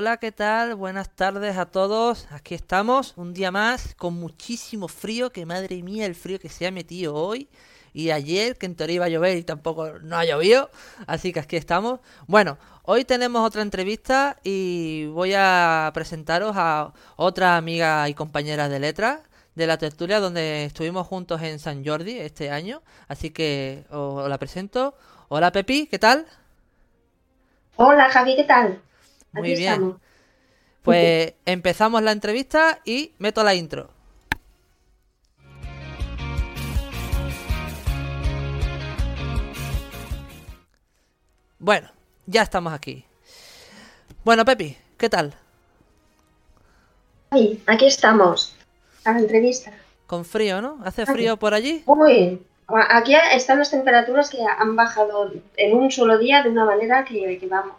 Hola, ¿qué tal? Buenas tardes a todos. Aquí estamos, un día más, con muchísimo frío, que madre mía el frío que se ha metido hoy. Y ayer, que en teoría iba a llover y tampoco no ha llovido. Así que aquí estamos. Bueno, hoy tenemos otra entrevista y voy a presentaros a otra amiga y compañera de letras de la tertulia donde estuvimos juntos en San Jordi este año. Así que os la presento. Hola Pepi, ¿qué tal? Hola Javi, ¿qué tal? Muy bien. Pues empezamos la entrevista y meto la intro. Bueno, ya estamos aquí. Bueno, Pepi, ¿qué tal? Sí, aquí estamos. A la entrevista. Con frío, ¿no? ¿Hace frío por allí? Uy, aquí están las temperaturas que han bajado en un solo día de una manera que, que vamos.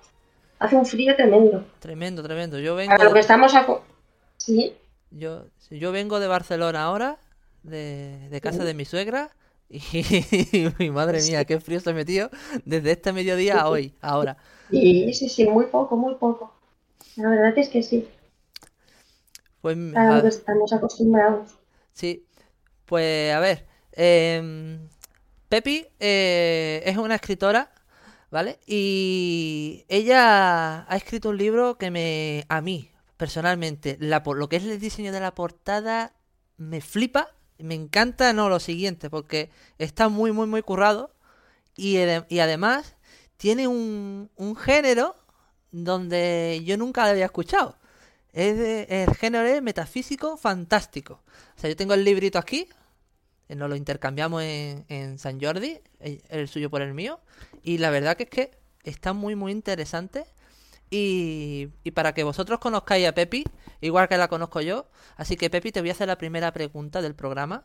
Hace un frío tremendo. Tremendo, tremendo. Yo vengo. A lo que estamos a... Sí. Yo, yo vengo de Barcelona ahora, de, de casa de mi suegra, y, madre mía, qué frío se ha metido desde este mediodía a hoy, ahora. Sí, sí, sí, muy poco, muy poco. La verdad es que sí. Pues, a lo que estamos acostumbrados. Sí, pues a ver. Eh, Pepi eh, es una escritora ¿vale? Y ella ha escrito un libro que me, a mí, personalmente, la, lo que es el diseño de la portada, me flipa, me encanta, no, lo siguiente, porque está muy, muy, muy currado y, y además tiene un, un, género donde yo nunca lo había escuchado. Es el género es metafísico fantástico. O sea, yo tengo el librito aquí, nos lo intercambiamos en, en San Jordi, el, suyo por el mío, y la verdad que es que está muy muy interesante. Y, y, para que vosotros conozcáis a Pepi, igual que la conozco yo, así que Pepi te voy a hacer la primera pregunta del programa.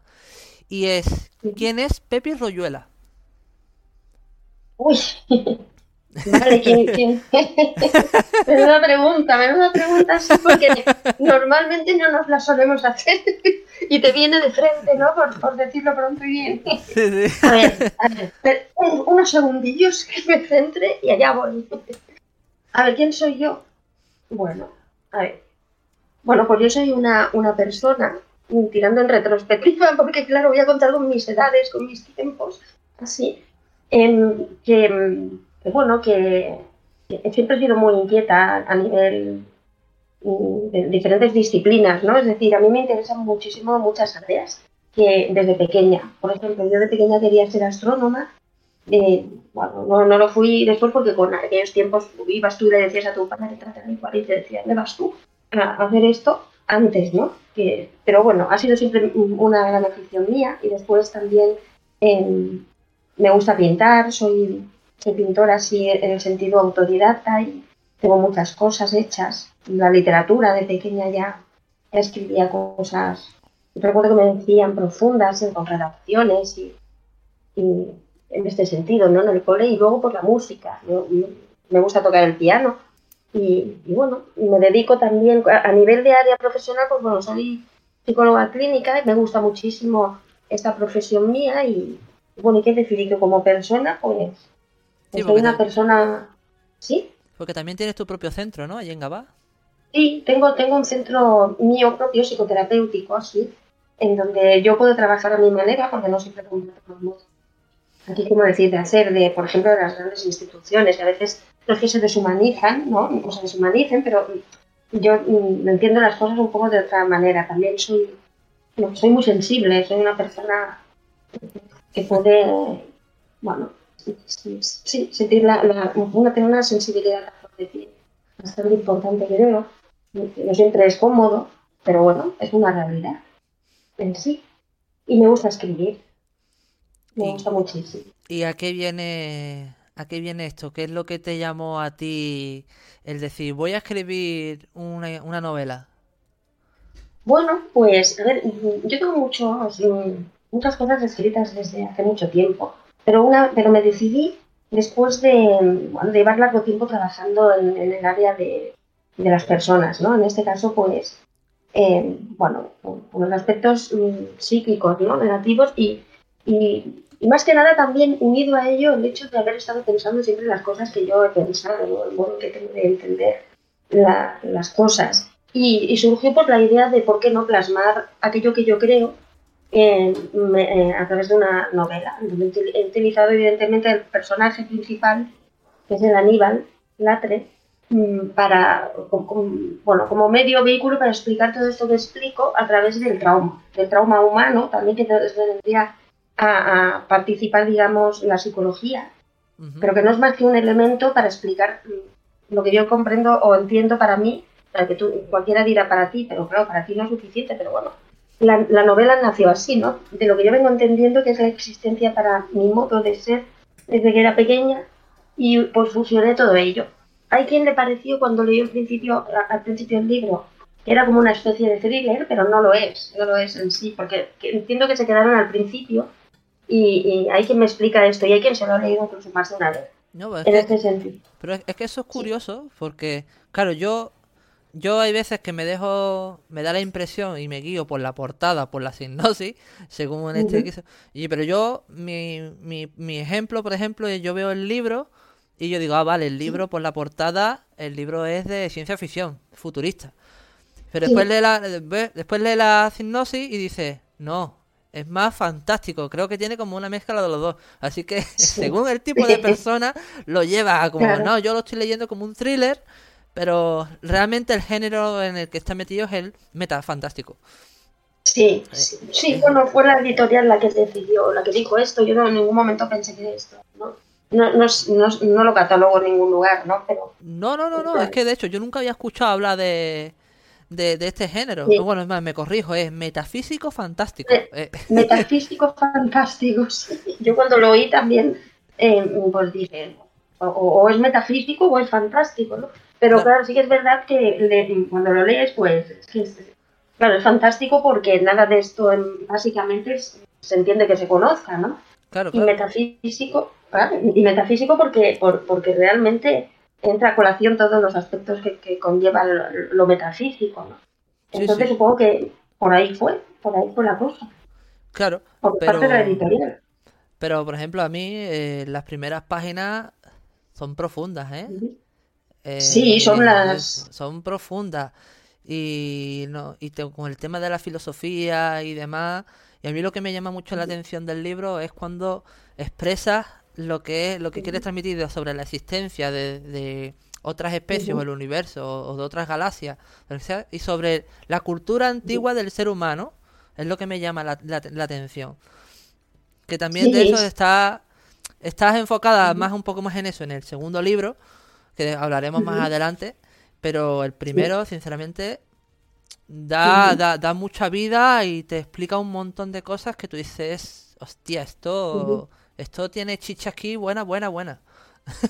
Y es ¿quién es Pepi Royuela? Uy, Vale, ¿quién, quién? menuda pregunta, menuda pregunta, sí, porque normalmente no nos la solemos hacer y te viene de frente, ¿no? Por, decirlo pronto y bien. A ver, a ver, unos segundillos que me centre y allá voy. A ver, ¿quién soy yo? Bueno, a ver. Bueno, pues yo soy una, una persona, tirando en retrospectiva, porque claro, voy a contar con mis edades, con mis tiempos, así, en, que bueno, que, siempre he sido muy inquieta a nivel mm, de diferentes disciplinas, ¿no? Es decir, a mí me interesan muchísimo muchas áreas que desde pequeña. Por ejemplo, yo de pequeña quería ser astrónoma. Bueno, no, lo fui después porque con aquellos tiempos ibas tú y le decías a tu padre, trata igual y te decía, ¿dónde vas tú a hacer esto? Antes, ¿no? Que, pero bueno, ha sido siempre una gran afición mía y después también em, me gusta pintar, soy soy pintora así en el sentido autodidacta y tengo muchas cosas hechas. La literatura de pequeña ya, escribía cosas, recuerdo que me decían profundas con redacciones y, en este sentido, ¿no? En el cole y luego por la música. me gusta tocar el piano y, bueno, me dedico también a, nivel de área profesional, pues bueno, soy psicóloga clínica y me gusta muchísimo esta profesión mía y bueno, ¿y qué decir? Que como persona, pues soy una persona... ¿Sí? Porque también tienes tu propio centro, ¿no? Allí en Gabá. Sí, tengo, tengo un centro mío propio psicoterapéutico, así, en donde yo puedo trabajar a mi manera, porque no siempre tengo Aquí, como decir, de hacer, de, por ejemplo, de las grandes instituciones, que a veces los que se deshumanizan, ¿no? O se deshumanicen, pero yo mm, entiendo las cosas un poco de otra manera. También soy, no, soy muy sensible, soy una persona que puede, bueno, sí, sentir la, la, una, tener una sensibilidad bastante importante, creo. No siempre es cómodo, pero bueno, es una realidad en sí. Y me gusta escribir. Me gusta muchísimo. ¿Y a qué viene a qué viene esto? ¿Qué es lo que te llamó a ti el decir, voy a escribir una, una novela? Bueno, pues, a ver, yo tengo mucho, muchas cosas escritas desde hace mucho tiempo. Pero, una, pero me decidí después de, llevar largo tiempo trabajando en, el área de, las personas, ¿no? En este caso, pues, eh, bueno, los aspectos mm, psíquicos, ¿no? Negativos y, y, más que nada también unido a ello el hecho de haber estado pensando siempre en las cosas que yo he pensado, el modo que tengo de entender las cosas. Y, surgió por la idea de por qué no plasmar aquello que yo creo a través de una novela. He utilizado evidentemente el personaje principal, que es el Aníbal Latre, mm, para, como, bueno, como medio vehículo para explicar todo esto que explico a través del trauma, del trauma humano, también que vendría a, a participar, digamos, la psicología, pero que no es más que un elemento para explicar lo que yo comprendo o entiendo para mí, para que tú, cualquiera dirá para ti, pero claro, para ti no es suficiente, pero bueno, la, la, novela nació así, ¿no? De lo que yo vengo entendiendo que es la existencia para mi modo de ser desde que era pequeña y pues fusioné todo ello. Hay quien le pareció cuando leyó al principio, al principio el libro que era como una especie de thriller, pero no lo es, no lo es en sí, porque entiendo que se quedaron al principio y, hay quien me explica esto y hay quien se lo ha leído incluso más de una vez. No, en este sentido. Pero es, que eso es curioso porque, claro, yo yo hay veces que me dejo, me da la impresión y me guío por la portada, por la sinopsis, según en este y Pero yo, mi, mi, mi ejemplo, por ejemplo, yo veo el libro y yo digo, ah, vale, el libro por la portada, el libro es de ciencia ficción, futurista. Pero después, lee la, después lee la sinopsis y dice, no, es más fantástico. Creo que tiene como una mezcla de los dos. Así que, según el tipo de persona, lo lleva a como, no, yo lo estoy leyendo como un thriller pero realmente el género en el que está metido es el meta fantástico. Sí, eh, sí, eh. bueno, fue la editorial la que decidió, la que dijo esto, yo no, en ningún momento pensé que esto, ¿no? No, no, no, lo catalogo en ningún lugar, ¿no? Pero, no, no, no, no, es que de hecho yo nunca había escuchado hablar de, de, este género. Bueno, es más, me corrijo, es metafísico fantástico. Eh, metafísico fantástico, Yo cuando lo oí también, pues dije, o, o, es metafísico o es fantástico, ¿no? Pero claro, sí que es verdad que cuando lo lees, pues, es claro, es fantástico porque nada de esto básicamente se entiende que se conozca, ¿no? Claro, Y metafísico, y metafísico porque, porque realmente entra a colación todos los aspectos que, conlleva lo, metafísico, ¿no? Entonces supongo que por ahí fue, por ahí fue la cosa. Claro. Por parte de la editorial. Pero, por ejemplo, a mí eh, las primeras páginas son profundas, ¿eh? sí, eh, son las... Son profundas. Y, no, y con el tema de la filosofía y demás, y a mí lo que me llama mucho la atención del libro es cuando expresas lo que es, lo que quieres transmitir sobre la existencia de, otras especies o el universo o, de otras galaxias y sobre la cultura antigua del ser humano es lo que me llama la, la, atención. Que también de eso está estás enfocada más un poco más en eso en el segundo libro que hablaremos más adelante, pero el primero, sinceramente, da, da, da, mucha vida y te explica un montón de cosas que tú dices, hostia, esto, esto tiene chicha aquí, buena, buena, buena.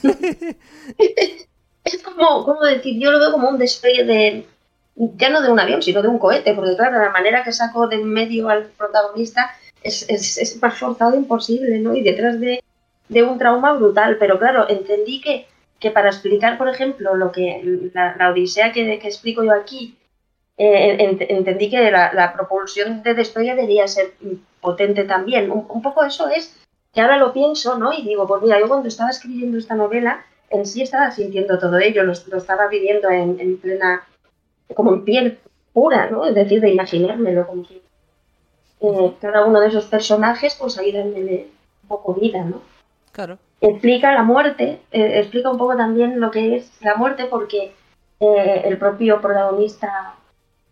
es como, como decir, yo lo veo como un despegue de, ya no de un avión, sino de un cohete, porque claro, la manera que saco de medio al protagonista es, es, es más forzado imposible, ¿no? Y detrás de, de un trauma brutal, pero claro, entendí que que para explicar, por ejemplo, lo que la, odisea que, explico yo aquí, eh, entendí que la, propulsión de despegue debería ser potente también. Un, poco eso es que ahora lo pienso, ¿no? Y digo, pues mira, yo cuando estaba escribiendo esta novela, en sí estaba sintiendo todo ello, lo, estaba viviendo en, plena, como en piel pura, ¿no? Es decir, de imaginármelo, como si eh, cada uno de esos personajes, pues ahí dándole un poco vida, ¿no? Claro explica la muerte, eh, explica un poco también lo que es la muerte porque eh, el propio protagonista,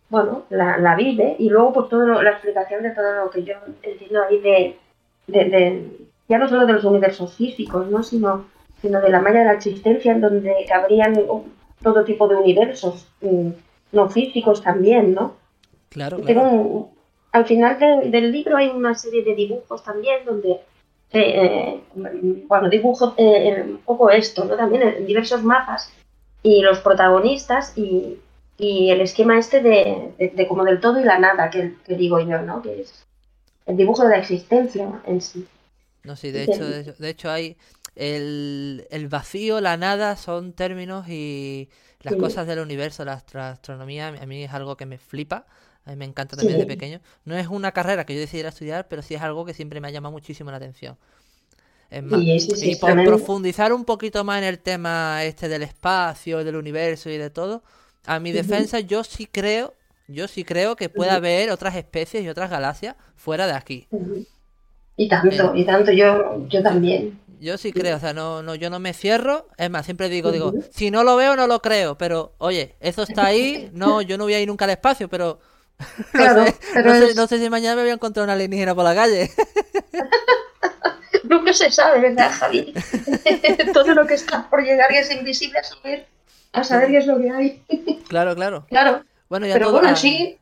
bueno, la, vive y luego pues toda la explicación de todo lo que yo entiendo ahí de, de, ya no solo de los universos físicos, ¿no? Sino, sino de la malla de la existencia en donde cabrían todo tipo de universos, mm, no físicos también, ¿no? Claro, claro. al final del libro hay una serie de dibujos también donde eh, bueno, dibujo eh, un poco esto, ¿no? También en diversos mapas y los protagonistas y, el esquema este de, como del todo y la nada, que, digo yo, ¿no? Que es el dibujo de la existencia en sí. No, sí, de hecho, de hecho, hay el, vacío, la nada son términos y las cosas del universo, la, astronomía, a mí es algo que me flipa. A mí me encanta también de pequeño. No es una carrera que yo decidiera estudiar, pero sí es algo que siempre me ha llamado muchísimo la atención. Es más, y por profundizar un poquito más en el tema este del espacio, del universo y de todo, a mi defensa, yo sí creo, yo sí creo que puede haber otras especies y otras galaxias fuera de aquí. Y tanto, y tanto, yo, yo también. Yo sí creo, o sea, no, no, yo no me cierro. Es más, siempre digo, digo, si no lo veo, no lo creo. Pero, oye, eso está ahí. No, yo no voy a ir nunca al espacio, pero no, sé, no, sé, si mañana me voy a encontrar una alienígena por la calle. Nunca se sabe, ¿verdad, Javi? Todo lo que está por llegar y es invisible a saber, a saber qué es lo que hay. Claro, claro. Claro. Bueno, pero bueno, sí.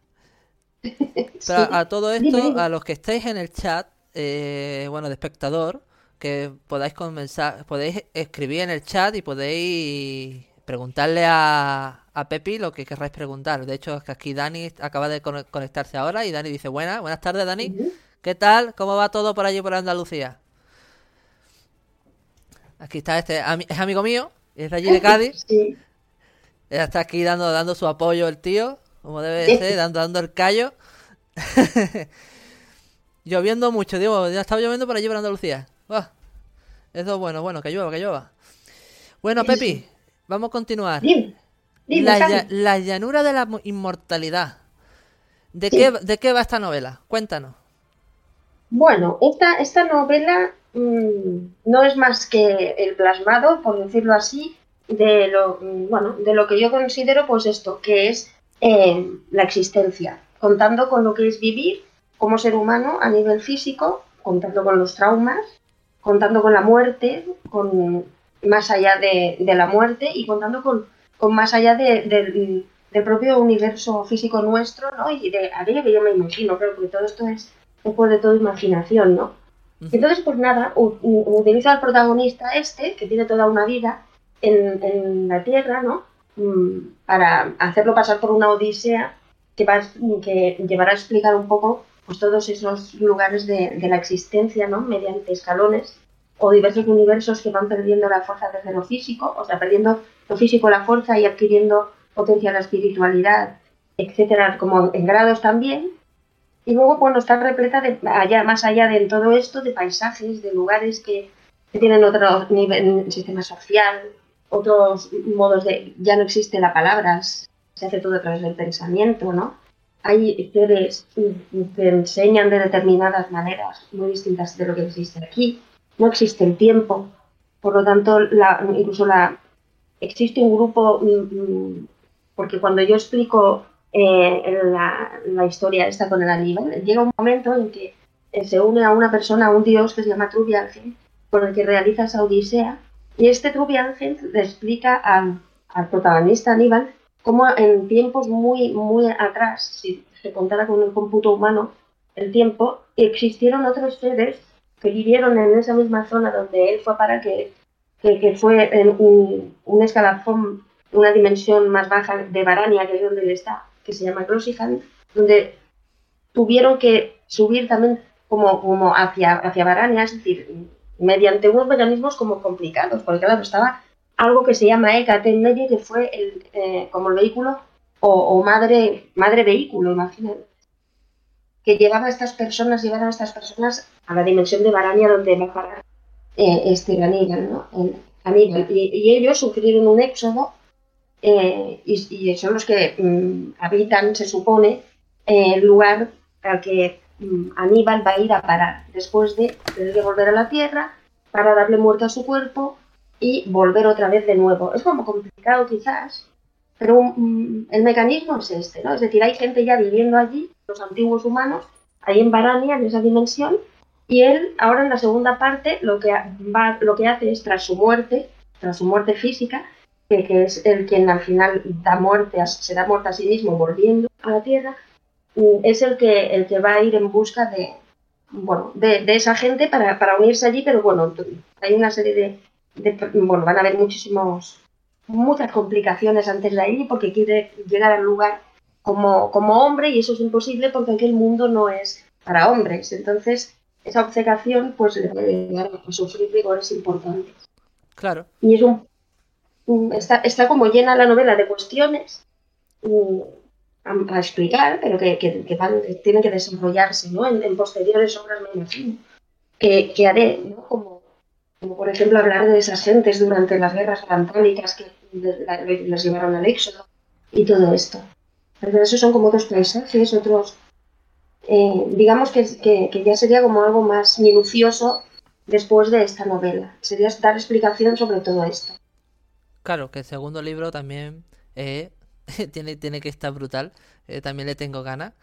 a todo esto, a los que estáis en el chat, eh, bueno, de espectador, que podáis comenzar, podéis escribir en el chat y podéis preguntarle a, a Pepi lo que querráis preguntar. De hecho, es que aquí Dani acaba de conectarse ahora y Dani dice, buenas, buenas tardes Dani. ¿Qué tal? ¿Cómo va todo por allí por Andalucía? Aquí está este, es amigo mío, es de allí de Cádiz. Sí. Está aquí dando, dando su apoyo el tío, como debe ser, dando, dando el callo. lloviendo mucho, digo, ya estaba lloviendo por allí por Andalucía. eso es bueno, bueno, que llueva, que llueva. Bueno, Pepi, vamos a continuar. La, llanura de la inmortalidad. ¿De, qué, ¿De qué va esta novela? Cuéntanos. Bueno, esta, esta novela mm, no es más que el plasmado, por decirlo así, de lo, mm, bueno, de lo que yo considero, pues esto, que es eh, la existencia, contando con lo que es vivir como ser humano a nivel físico, contando con los traumas, contando con la muerte, con más allá de, de la muerte y contando con con más allá del propio universo físico nuestro, ¿no? Y de aquello que yo me imagino, creo, porque todo esto es después de todo imaginación, ¿no? Entonces, pues nada, utiliza al protagonista este, que tiene toda una vida en, la Tierra, ¿no? Mm, para hacerlo pasar por una odisea que, va, que llevará a explicar un poco pues, todos esos lugares de, de la existencia, ¿no? Mediante escalones o diversos universos que van perdiendo la fuerza desde lo físico, o sea, perdiendo lo físico la fuerza y adquiriendo potencia la espiritualidad, etcétera, como en grados también. Y luego, bueno, está repleta de allá, más allá de todo esto, de paisajes, de lugares que, tienen otro nivel, sistema social, otros modos de, ya no existe la palabra, se hace todo a través del pensamiento, ¿no? Hay seres que enseñan de determinadas maneras muy distintas de lo que existe aquí no existe el tiempo, por lo tanto, incluso la, existe un grupo, mm, mm, porque cuando yo explico eh, la, historia esta con el Aníbal, llega un momento en que eh, se une a una persona, a un dios que se llama Trubiangen, con el que realiza esa odisea, y este Trubiangen le explica al, al protagonista Aníbal cómo en tiempos muy, muy atrás, si se contara con el cómputo humano, el tiempo, existieron otros seres que vivieron en esa misma zona donde él fue para que, que, fue en un, escalafón, una dimensión más baja de Barania, que es donde él está, que se llama Glossihan, donde tuvieron que subir también como, como hacia, hacia Barania, es decir, mediante unos mecanismos como complicados, porque claro, estaba algo que se llama ECAT en medio, que fue el, eh, como el vehículo o, o, madre, madre vehículo, imagínate que llevaba a estas personas, llevaron a estas personas a la dimensión de Barania donde va a parar este Aníbal, ¿no? Y, ellos sufrieron un éxodo eh, y, son los que mm, habitan, se supone, el lugar al que mm, Aníbal va a ir a parar después de tener volver a la tierra para darle muerte a su cuerpo y volver otra vez de nuevo. Es como complicado quizás, pero mm, el mecanismo es este, ¿no? Es decir, hay gente ya viviendo allí, los antiguos humanos, ahí en Barania, en esa dimensión, y él ahora en la segunda parte lo que, va, lo que hace es, tras su muerte, tras su muerte física, que, que es el quien al final da muerte, se da muerte a sí mismo volviendo a la Tierra, mm, es el que, el que va a ir en busca de, bueno, de, esa gente para, para, unirse allí, pero bueno, hay una serie de, de, bueno, van a haber muchísimos muchas complicaciones antes de ahí porque quiere llegar al lugar como, como hombre y eso es imposible porque aquí el mundo no es para hombres. Entonces, esa obcecación pues le puede llegar a sufrir rigores importantes. Claro. Y es un, está, está como llena la novela de cuestiones mm, a, explicar, pero que, que, van, tienen que desarrollarse ¿no? en, posteriores obras, me imagino, que, que haré, ¿no? como como por ejemplo hablar de esas gentes durante las guerras antónicas que les llevaron al éxodo, y todo esto. Pero esos son como otros paisajes, otros... eh, digamos que, que- que ya sería como algo más minucioso después de esta novela. Sería dar explicación sobre todo esto. Claro, que el segundo libro también eh, tiene, tiene que estar brutal. Eh, también le tengo ganas.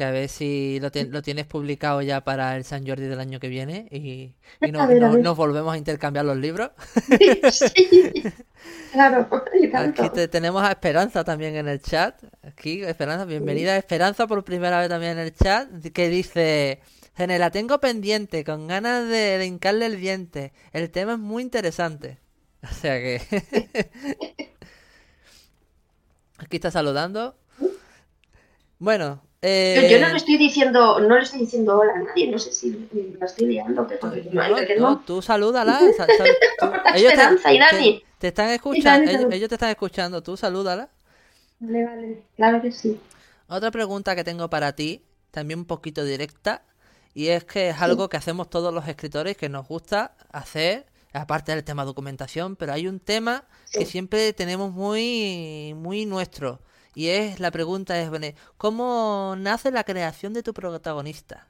Que a ver si lo, lo tienes publicado ya para el San Jordi del año que viene y, y no- A ver, a no- ver. nos volvemos a intercambiar los libros. Sí, claro, y tanto. Aquí te- tenemos a Esperanza también en el chat. Aquí, Esperanza, bienvenida Esperanza por primera vez también en el chat. Que dice: Gene, la tengo pendiente, con ganas de, de hincarle el diente. El tema es muy interesante. O sea que. Aquí está saludando. Bueno, eh, yo no le estoy diciendo, no le estoy diciendo hola a nadie, no sé si la estoy liando, pero no, no, que no, tú salúdala. ellos te, están escuchando, ellos, te están escuchando, tú salúdala. Vale, vale, claro que sí. Otra pregunta que tengo para ti, también un poquito directa, y es que es algo que hacemos todos los escritores que nos gusta hacer, aparte del tema documentación, pero hay un tema que siempre tenemos muy, muy nuestro, y es la pregunta es, ¿cómo nace la creación de tu protagonista?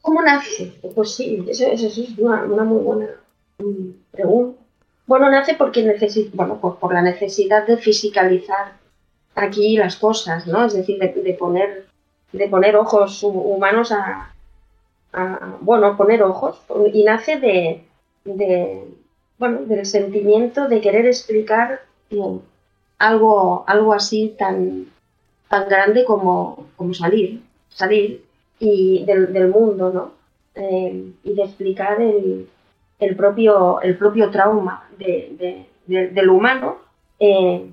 ¿Cómo nace? Pues sí, eso, es una, una muy buena mm, pregunta. Bueno, nace porque necesi- bueno, por, la necesidad de fisicalizar aquí las cosas, ¿no? Es decir, de, de poner, de poner ojos hu- humanos a, a- bueno, poner ojos. Y nace de, de, bueno, del sentimiento de querer explicar eh, algo, algo así tan, tan grande como, como salir, salir y del, del mundo, ¿no? Eh, y de explicar el, el propio, el propio trauma de- de- de- del humano eh,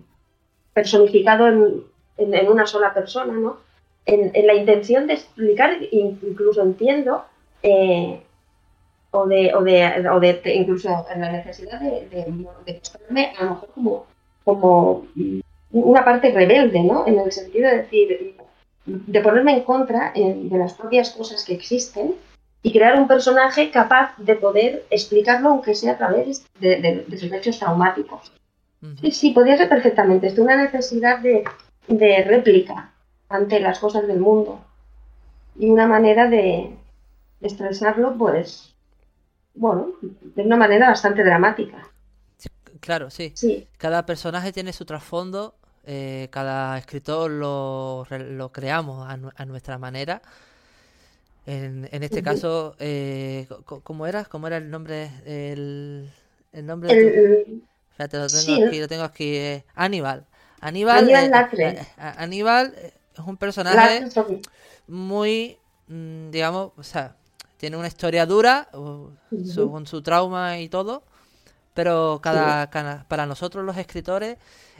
personificado en, en- una sola persona, ¿no? En, en la intención de explicar, in- incluso entiendo, eh, o de, o de, o de- incluso en la necesidad de mostrarme a lo mejor como, como una parte rebelde, ¿no? En el sentido de decir, de ponerme en contra eh, de las propias cosas que existen y crear un personaje capaz de poder explicarlo, aunque sea a través de, de- de sus hechos traumáticos. Sí, sí, podría ser perfectamente. Esto una necesidad de, de réplica ante las cosas del mundo y una manera de expresarlo, pues, bueno, de una manera bastante dramática. Claro, sí. Sí, Cada personaje tiene su trasfondo, eh, cada escritor lo, lo creamos a, a nuestra manera. En, en este caso, eh, ¿cómo era? ¿Cómo era el nombre? El, el nombre de tu... el, Espérate, lo tengo sí, aquí, lo tengo aquí. eh, Aníbal. Aníbal, Aníbal eh, eh, a- Aníbal eh, es un personaje muy, mm, digamos, o sea, tiene una historia dura, uh, su- con su trauma y todo, pero cada, cada- para nosotros los escritores,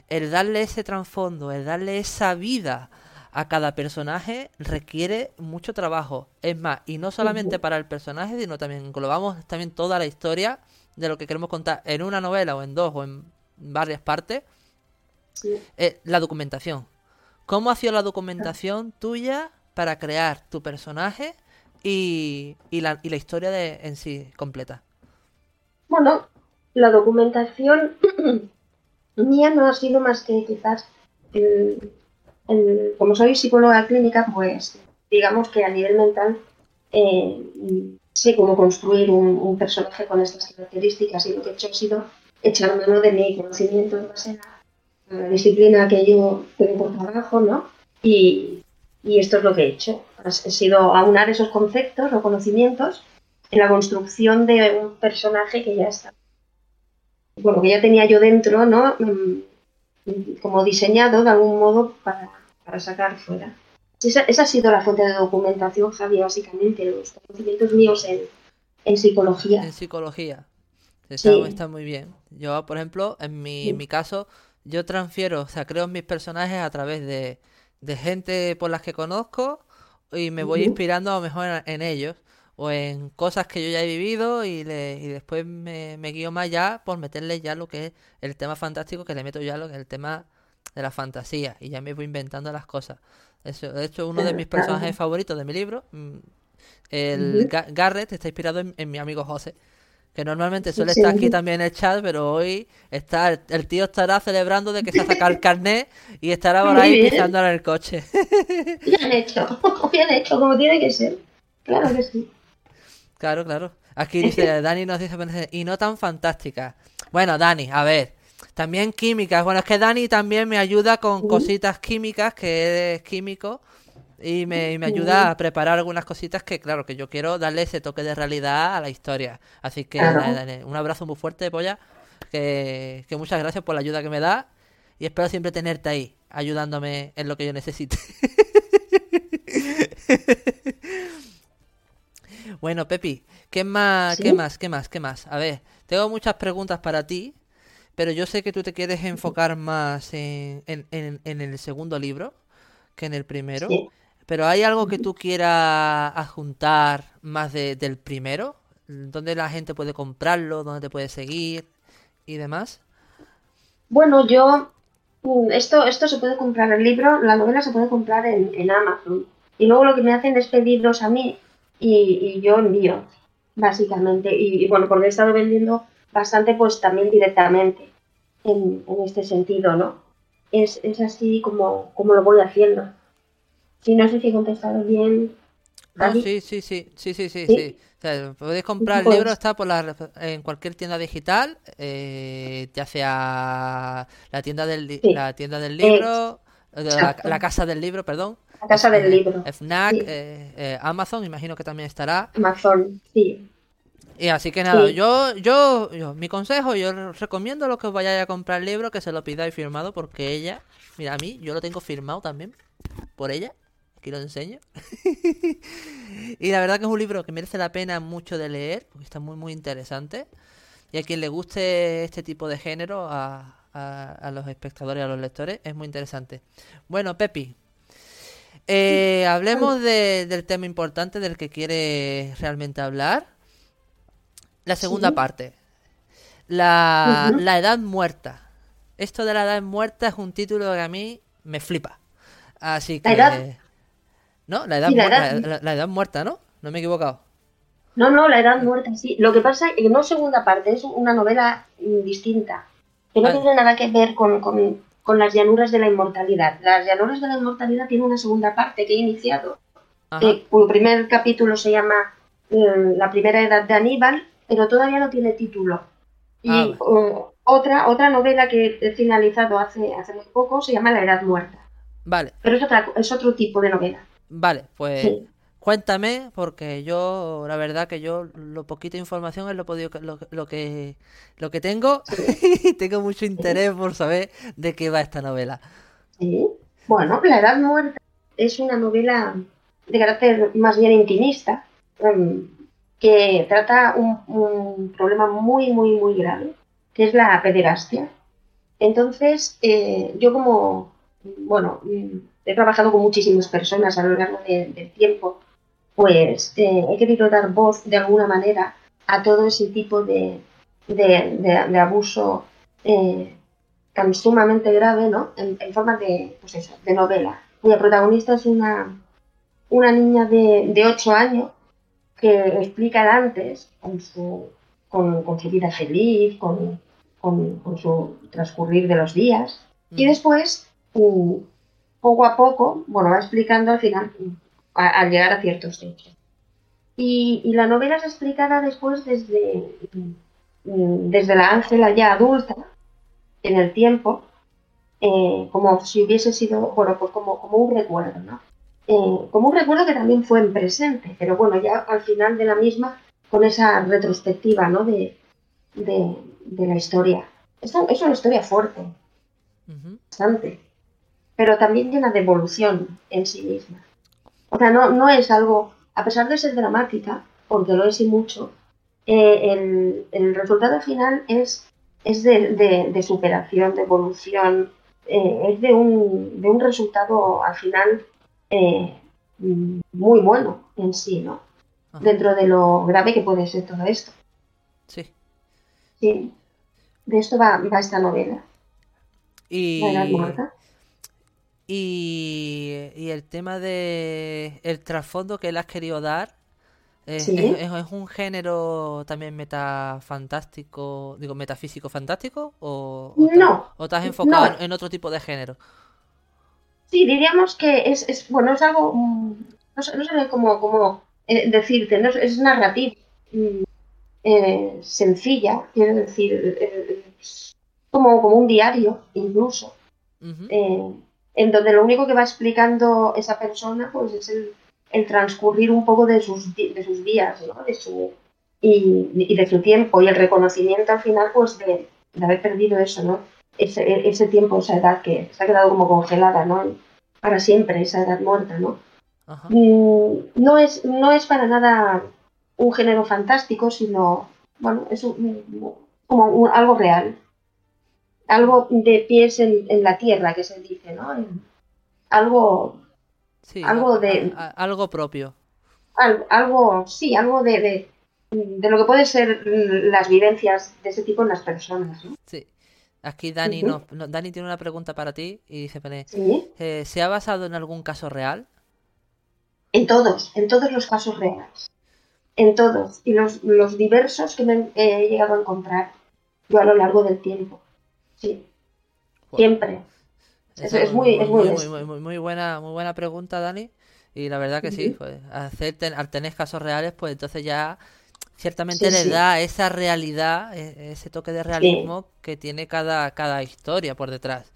el darle ese trasfondo, el darle esa vida a cada personaje requiere mucho trabajo. Es más, y no solamente para el personaje, sino también englobamos también toda la historia de lo que queremos contar en una novela o en dos o en varias partes. sí. Eh, la documentación. ¿Cómo ha sido la documentación tuya para crear tu personaje y, y la, y la historia de, en sí completa? Bueno, la documentación mía no ha sido más que quizás, el- como soy psicóloga clínica, pues digamos que a nivel mental eh, sé cómo construir un, personaje con estas características y lo que he hecho ha sido echar mano de mi conocimiento en base a la disciplina que yo tengo por trabajo, ¿no? Y, y esto es lo que he hecho. Ha sido aunar esos conceptos o conocimientos en la construcción de un personaje que ya está, bueno, que ya tenía yo dentro, ¿no? Mm, Como diseñado de algún modo para, para sacar fuera. Esa, esa ha sido la fuente de documentación, Javi, básicamente, los conocimientos míos en, en psicología. En psicología. Está, Sí. está muy bien. Yo, por ejemplo, en mi, Sí. mi caso, yo transfiero, o sea, creo mis personajes a través de, de gente por las que conozco y me voy inspirando a lo mejor en, en ellos o en cosas que yo ya he vivido y, le, y después me, me guío más ya por meterle ya lo que es el tema fantástico, que le meto ya lo que es el tema de la fantasía y ya me voy inventando las cosas. Eso, de hecho, uno de mis personajes favoritos de mi libro, mm, el. Ga- Garrett, está inspirado en, en mi amigo José Que normalmente suele estar aquí también en el chat, pero hoy está el tío estará celebrando de que se ha sacado el carnet y estará por ahí pisando en el coche. Bien hecho, bien hecho, como tiene que ser. Claro que sí. Claro, claro. Aquí dice, Dani nos dice, y no tan fantástica. Bueno, Dani, a ver, también químicas. Bueno, es que Dani también me ayuda con cositas químicas, que es químico, y me, me, ayuda a preparar algunas cositas que, claro, que yo quiero darle ese toque de realidad a la historia. Así que un abrazo muy fuerte, Polla, que, que muchas gracias por la ayuda que me da y espero siempre tenerte ahí, ayudándome en lo que yo necesite. bueno, Pepi, ¿qué más, qué más, qué más, qué más? A ver, tengo muchas preguntas para ti, pero yo sé que tú te quieres enfocar más en, en, en el segundo libro que en el primero. Pero ¿hay algo que tú quieras adjuntar más del primero? ¿Dónde la gente puede comprarlo? ¿Dónde te puede seguir? ¿Y demás? Bueno, yo... Mm, esto, esto se puede comprar, el libro, la novela se puede comprar en, Amazon. Y luego lo que me hacen es pedirlos a mí y, yo envío, básicamente. Y, bueno, porque he estado vendiendo bastante, pues también directamente en, este sentido, ¿no? Es, es así como, como lo voy haciendo. Sí, no sé si he contestado bien. sí, sí, sí, sí, sí, sí, sí. podéis comprar el pues libro, está por la, en cualquier tienda digital, eh, ya sea la tienda del, la tienda del libro, la, casa del libro, perdón. La casa del libro. FNAC, eh, eh, Amazon, imagino que también estará. Amazon, sí. Y así que nada, yo, yo, yo, mi consejo, yo recomiendo a los que os vayáis a comprar el libro que se lo pidáis firmado porque ella, mira, a mí, yo lo tengo firmado también por ella. Aquí lo enseño. y la verdad que es un libro que merece la pena mucho de leer, porque está muy, muy interesante. Y a quien le guste este tipo de género, a, los espectadores, a los lectores, es muy interesante. Bueno, Pepi, eh, hablemos del tema importante del que quiere realmente hablar. La segunda parte. La, la edad muerta. Esto de la edad muerta es un título que a mí me flipa. Así que... ¿No? La edad, muerta, la, edad muerta, ¿no? No me he equivocado. No, no, la edad muerta, sí. Lo que pasa es que no es segunda parte, es una novela distinta, que no tiene nada que ver con, las llanuras de la inmortalidad. Las llanuras de la inmortalidad tiene una segunda parte que he iniciado. el primer capítulo se llama eh, La primera edad de Aníbal, pero todavía no tiene título. Y ah, otra, otra novela que he finalizado hace, hace muy poco se llama La Edad Muerta. Vale. Pero es, otra, es otro tipo de novela. Vale, pues cuéntame, porque yo, la verdad que yo, lo poquito información es lo, podido, lo, que, lo que tengo y tengo mucho interés por saber de qué va esta novela. Sí. Bueno, La Edad Muerta es una novela de carácter más bien intimista, em, que trata un, un, problema muy, muy, muy grave, que es la pederastia. Entonces, eh, yo como, bueno, he trabajado con muchísimas personas a lo largo del tiempo, pues eh, he querido dar voz de alguna manera a todo ese tipo de, abuso eh, tan sumamente grave, ¿no? En, forma de, pues eso, de novela. Cuya protagonista es una, una niña de, de 8 años que explica antes con su, con, su vida feliz, con, con, su transcurrir de los días. Y mm. después, mm, poco a poco, bueno, va explicando al final, al llegar a ciertos hechos. Y, la novela es explicada después desde, mm, desde la Ángela ya adulta, en el tiempo, eh, como si hubiese sido, bueno, pues como, como un recuerdo, ¿no? Eh, como un recuerdo que también fue en presente, pero bueno, ya al final de la misma, con esa retrospectiva, ¿no? De, de, la historia. Es, es, una historia fuerte, bastante pero también llena de evolución en sí misma. O sea, no, no es algo, a pesar de ser dramática, porque lo es y mucho, eh, el, resultado final es, es de, superación, de evolución, eh, es de un, de un resultado al final eh, muy bueno en sí, ¿no? Dentro de lo grave que puede ser todo esto. Sí. Sí. De esto va, va esta novela. Y... Y, el tema de el trasfondo que le has querido dar ¿Es, Sí. es- es- es un género también metafantástico, digo, metafísico fantástico? ¿O, o, te- No, o te has enfocado no. en, en otro tipo de género? Sí, diríamos que es, es bueno, es algo, mm, no sé, no sé cómo, cómo eh, decirte, ¿no? es, narrativa mm, eh, sencilla, quiero decir, eh, como, como un diario incluso, eh, en donde lo único que va explicando esa persona pues es el, el transcurrir un poco de sus, de sus días, ¿no? De su, y, y de su tiempo y el reconocimiento al final pues de, de haber perdido eso, ¿no? Ese, ese tiempo, esa edad que se ha quedado como congelada, ¿no? Para siempre, esa edad muerta, ¿no? ajá. Mm, no es, no es para nada un género fantástico, sino, bueno, es un- como un- algo real. Algo de pies en, en la tierra, que se dice, ¿no? En- Algo, Sí, algo de- a- a- algo propio. al- algo, sí, algo de, de, de lo que pueden ser las vivencias de ese tipo en las personas, ¿no? Sí. Aquí Dani, nos, no- Dani tiene una pregunta para ti y dice, Sí, eh, ¿se ha basado en algún caso real? en todos, en todos los casos reales. En todos. Y los, los diversos que me he llegado a encontrar yo a lo largo del tiempo. Sí, siempre. Es- es muy- es muy muy, muy, muy- muy buena, muy buena pregunta, Dani. Y la verdad que sí, pues, hacer ten- al tener casos reales, pues entonces ya ciertamente Sí, le sí. da esa realidad, e- ese toque de realismo que tiene cada, cada historia por detrás.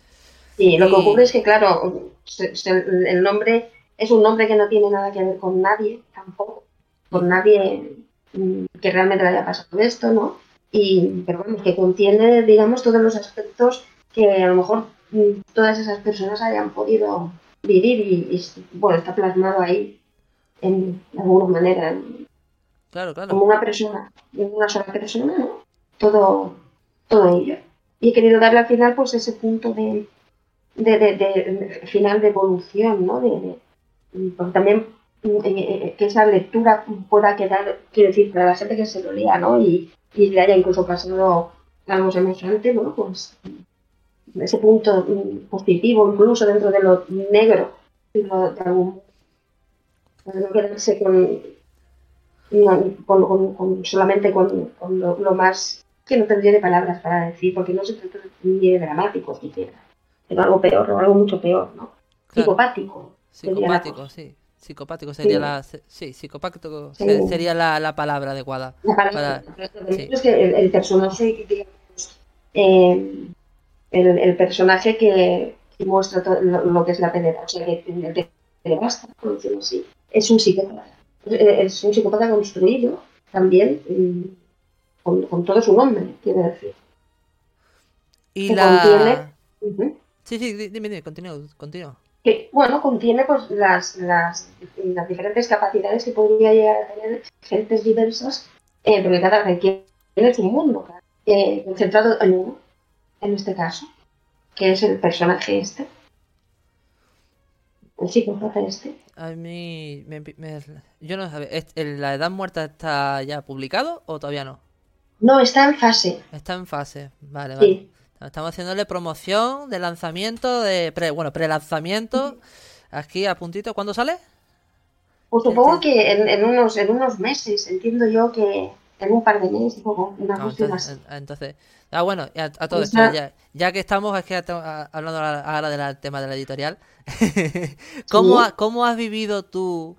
Sí, lo que Y- ocurre es que, claro, se- se- el nombre es un nombre que no tiene nada que ver con nadie, tampoco, con nadie mm, que realmente le haya pasado esto, ¿no? Y, pero vamos, que contiene, digamos, todos los aspectos que a lo mejor mm, todas esas personas hayan podido vivir y, y, bueno, está plasmado ahí en, de alguna manera, en- Claro, claro. como una persona, en una sola persona, ¿no? Todo, todo ello. Y he querido darle al final, pues, ese punto de, de, de- de- final de evolución, ¿no? De, porque también mm, eh, eh, que esa lectura pueda quedar, quiero decir, para la gente que se lo lea, ¿no? Y, y le haya incluso pasado algo semejante, ¿no? Pues ese punto mm, positivo, incluso dentro de lo negro, de, lo- de algún. Para no quedarse con, no, con, con- con- solamente con, lo, lo más que no tendría de palabras para decir, porque no se trata ni de dramático siquiera, pero algo peor o algo mucho peor, ¿no? Claro. Psicopático. Psicopático, sí. Psicopático sería Sí. la... Sí, psicopático Sí. se- sería la, la palabra adecuada. La palabra. Para- sí. Es que el, el personaje, digamos, eh, el, el personaje que, que muestra todo lo, lo que es la pederastia, que el que pederasta, por decirlo así, es un psicópata. Es es un psicópata construido también mm, con, con todo su nombre, quiero decir. Y Que la... contiene- Ujú. Sí, sí, di- dime, dime, continúa, continúa. Que bueno, contiene pues las, las, las diferentes capacidades que podría llegar a tener gentes diversas, eh, porque cada requiere es un mundo, eh, concentrado en uno, en este caso, que es el personaje este, el psicópata este. A mí... me- me- yo no sé, ¿es- el- ¿la edad muerta está ya publicado o todavía no? No, está en fase, Está en fase, vale, vale. Estamos haciéndole promoción de lanzamiento, de pre, bueno, pre-lanzamiento. Aquí a puntito, ¿cuándo sale? Pues supongo que en, en unos, en unos meses, entiendo yo que en un par de meses, o una Ah, cuestión entonces, ah, bueno, a, a todo esto, sea- ya, ya que estamos aquí hablando ahora ahora del tema de la editorial, ¿cómo, Sí. ha- cómo has vivido tú,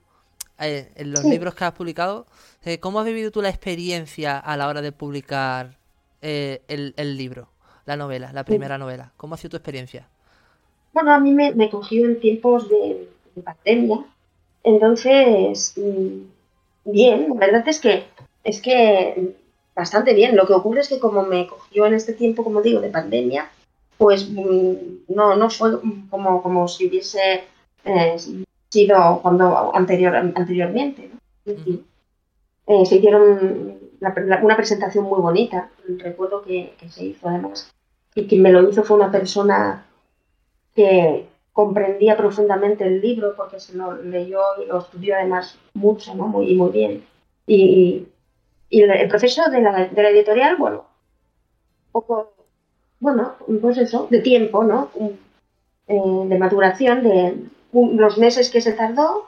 eh, en los Sí. libros que has publicado, eh, cómo has vivido tú la experiencia a la hora de publicar eh, el, el libro, la novela, la primera novela? ¿Cómo ha sido tu experiencia? Bueno, a mí me, me cogió en tiempos de, de pandemia, entonces, mm, bien, la verdad es que, es que bastante bien. Lo que ocurre es que como me cogió en este tiempo, como digo, de pandemia, pues mm, no, no fue como, como si hubiese eh, sido cuando anterior, anteriormente. ¿no? Decir, eh, se hicieron una presentación muy bonita, recuerdo que, que se hizo además, y quien me lo hizo fue una persona que comprendía profundamente el libro porque se lo leyó y lo estudió además mucho, ¿no? Muy, muy bien. Y, y el, proceso de la, de la editorial, bueno, poco, bueno, pues eso, de tiempo, ¿no? Eh, de maduración, de los meses que se tardó,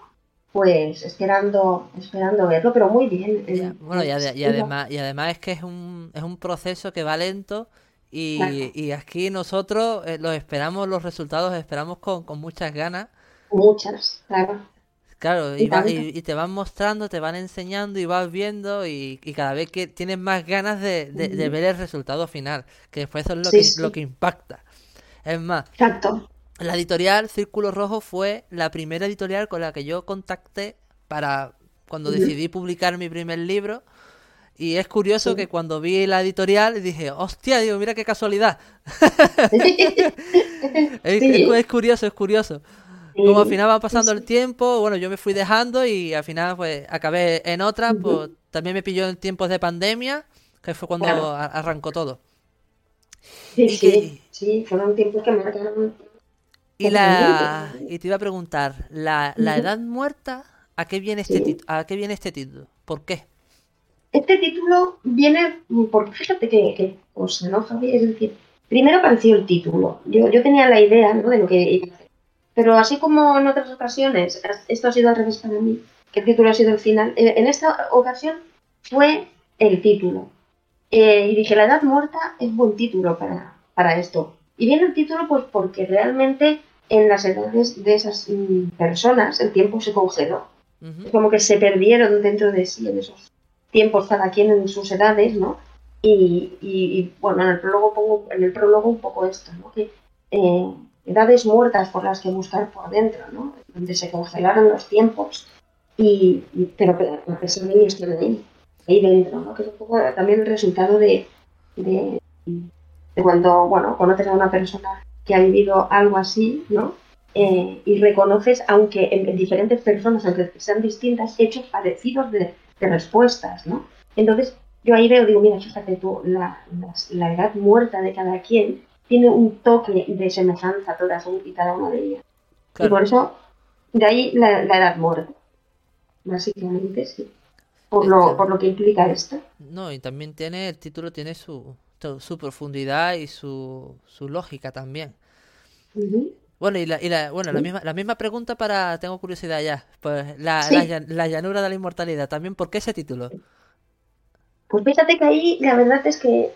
pues esperando esperando verlo, pero muy bien. Ya, bueno, y, ade- y además, y además es que es un, es un proceso que va lento y, Claro. y aquí nosotros eh, los esperamos, los resultados esperamos con, con muchas ganas. Muchas, claro. Claro, Y y, va- tanto. y, y te van mostrando, te van enseñando y vas viendo y, y cada vez que tienes más ganas de, de- ver el resultado final, que después eso es lo Sí, que, sí. lo que impacta. Es más, Exacto. la editorial Círculo Rojo fue la primera editorial con la que yo contacté para cuando decidí publicar mi primer libro. Y es curioso Sí. que cuando vi la editorial dije, hostia, digo, mira qué casualidad. Es, Sí. es- es curioso, es curioso. Como al final va pasando el tiempo, bueno, yo me fui dejando y al final pues acabé en otra, pues también me pilló en tiempos de pandemia, que fue cuando Claro. arrancó todo. Sí, Y que- sí, fueron tiempos que marcaron. Y la y te iba a preguntar, la, la edad muerta, ¿a qué viene este Sí. tit- a qué viene este título? ¿Por qué? Este título viene por, fíjate que, que cosa, ¿no, Javi? Es decir, primero apareció el título. Yo, yo tenía la idea, ¿no? De lo que iba a hacer. Pero así como en otras ocasiones, esto ha sido al revés para mí, que el título ha sido el final, eh, en esta ocasión fue el título. Eh, y dije, la edad muerta es buen título para, para esto. Y viene el título pues porque realmente en las edades de esas mm, personas el tiempo se congeló. Ujú. Es como que se perdieron dentro de sí en esos tiempos cada quien en sus edades, ¿no? Y, y- y, bueno, en el prólogo pongo, en el prólogo un poco esto, ¿no? Que eh, edades muertas por las que buscar por dentro, ¿no? Donde se congelaron los tiempos. Y, y- pero que a pesar de ello están ahí, ahí dentro, ¿no? Que es un poco también el resultado de, de, de cuando, bueno, conoces a una persona que ha vivido algo así, ¿no? Eh, y reconoces, aunque en, en diferentes personas, aunque sean distintas, hechos parecidos de, de respuestas, ¿no? Entonces, yo ahí veo, digo, mira, fíjate tú, la, las- la edad muerta de cada quien tiene un toque de semejanza a todas y cada una de ellas. Y por eso, de ahí la, la edad muerta. Básicamente, sí. Por lo, por lo que implica esto. No, y también tiene, el título tiene su, su profundidad y su, su lógica también. Ujú. Bueno, y la, y la, bueno, la misma, la misma pregunta para, tengo curiosidad ya, pues la, Sí. la, llan- la llanura de la inmortalidad, también, ¿por qué ese título? Pues fíjate que ahí la verdad es que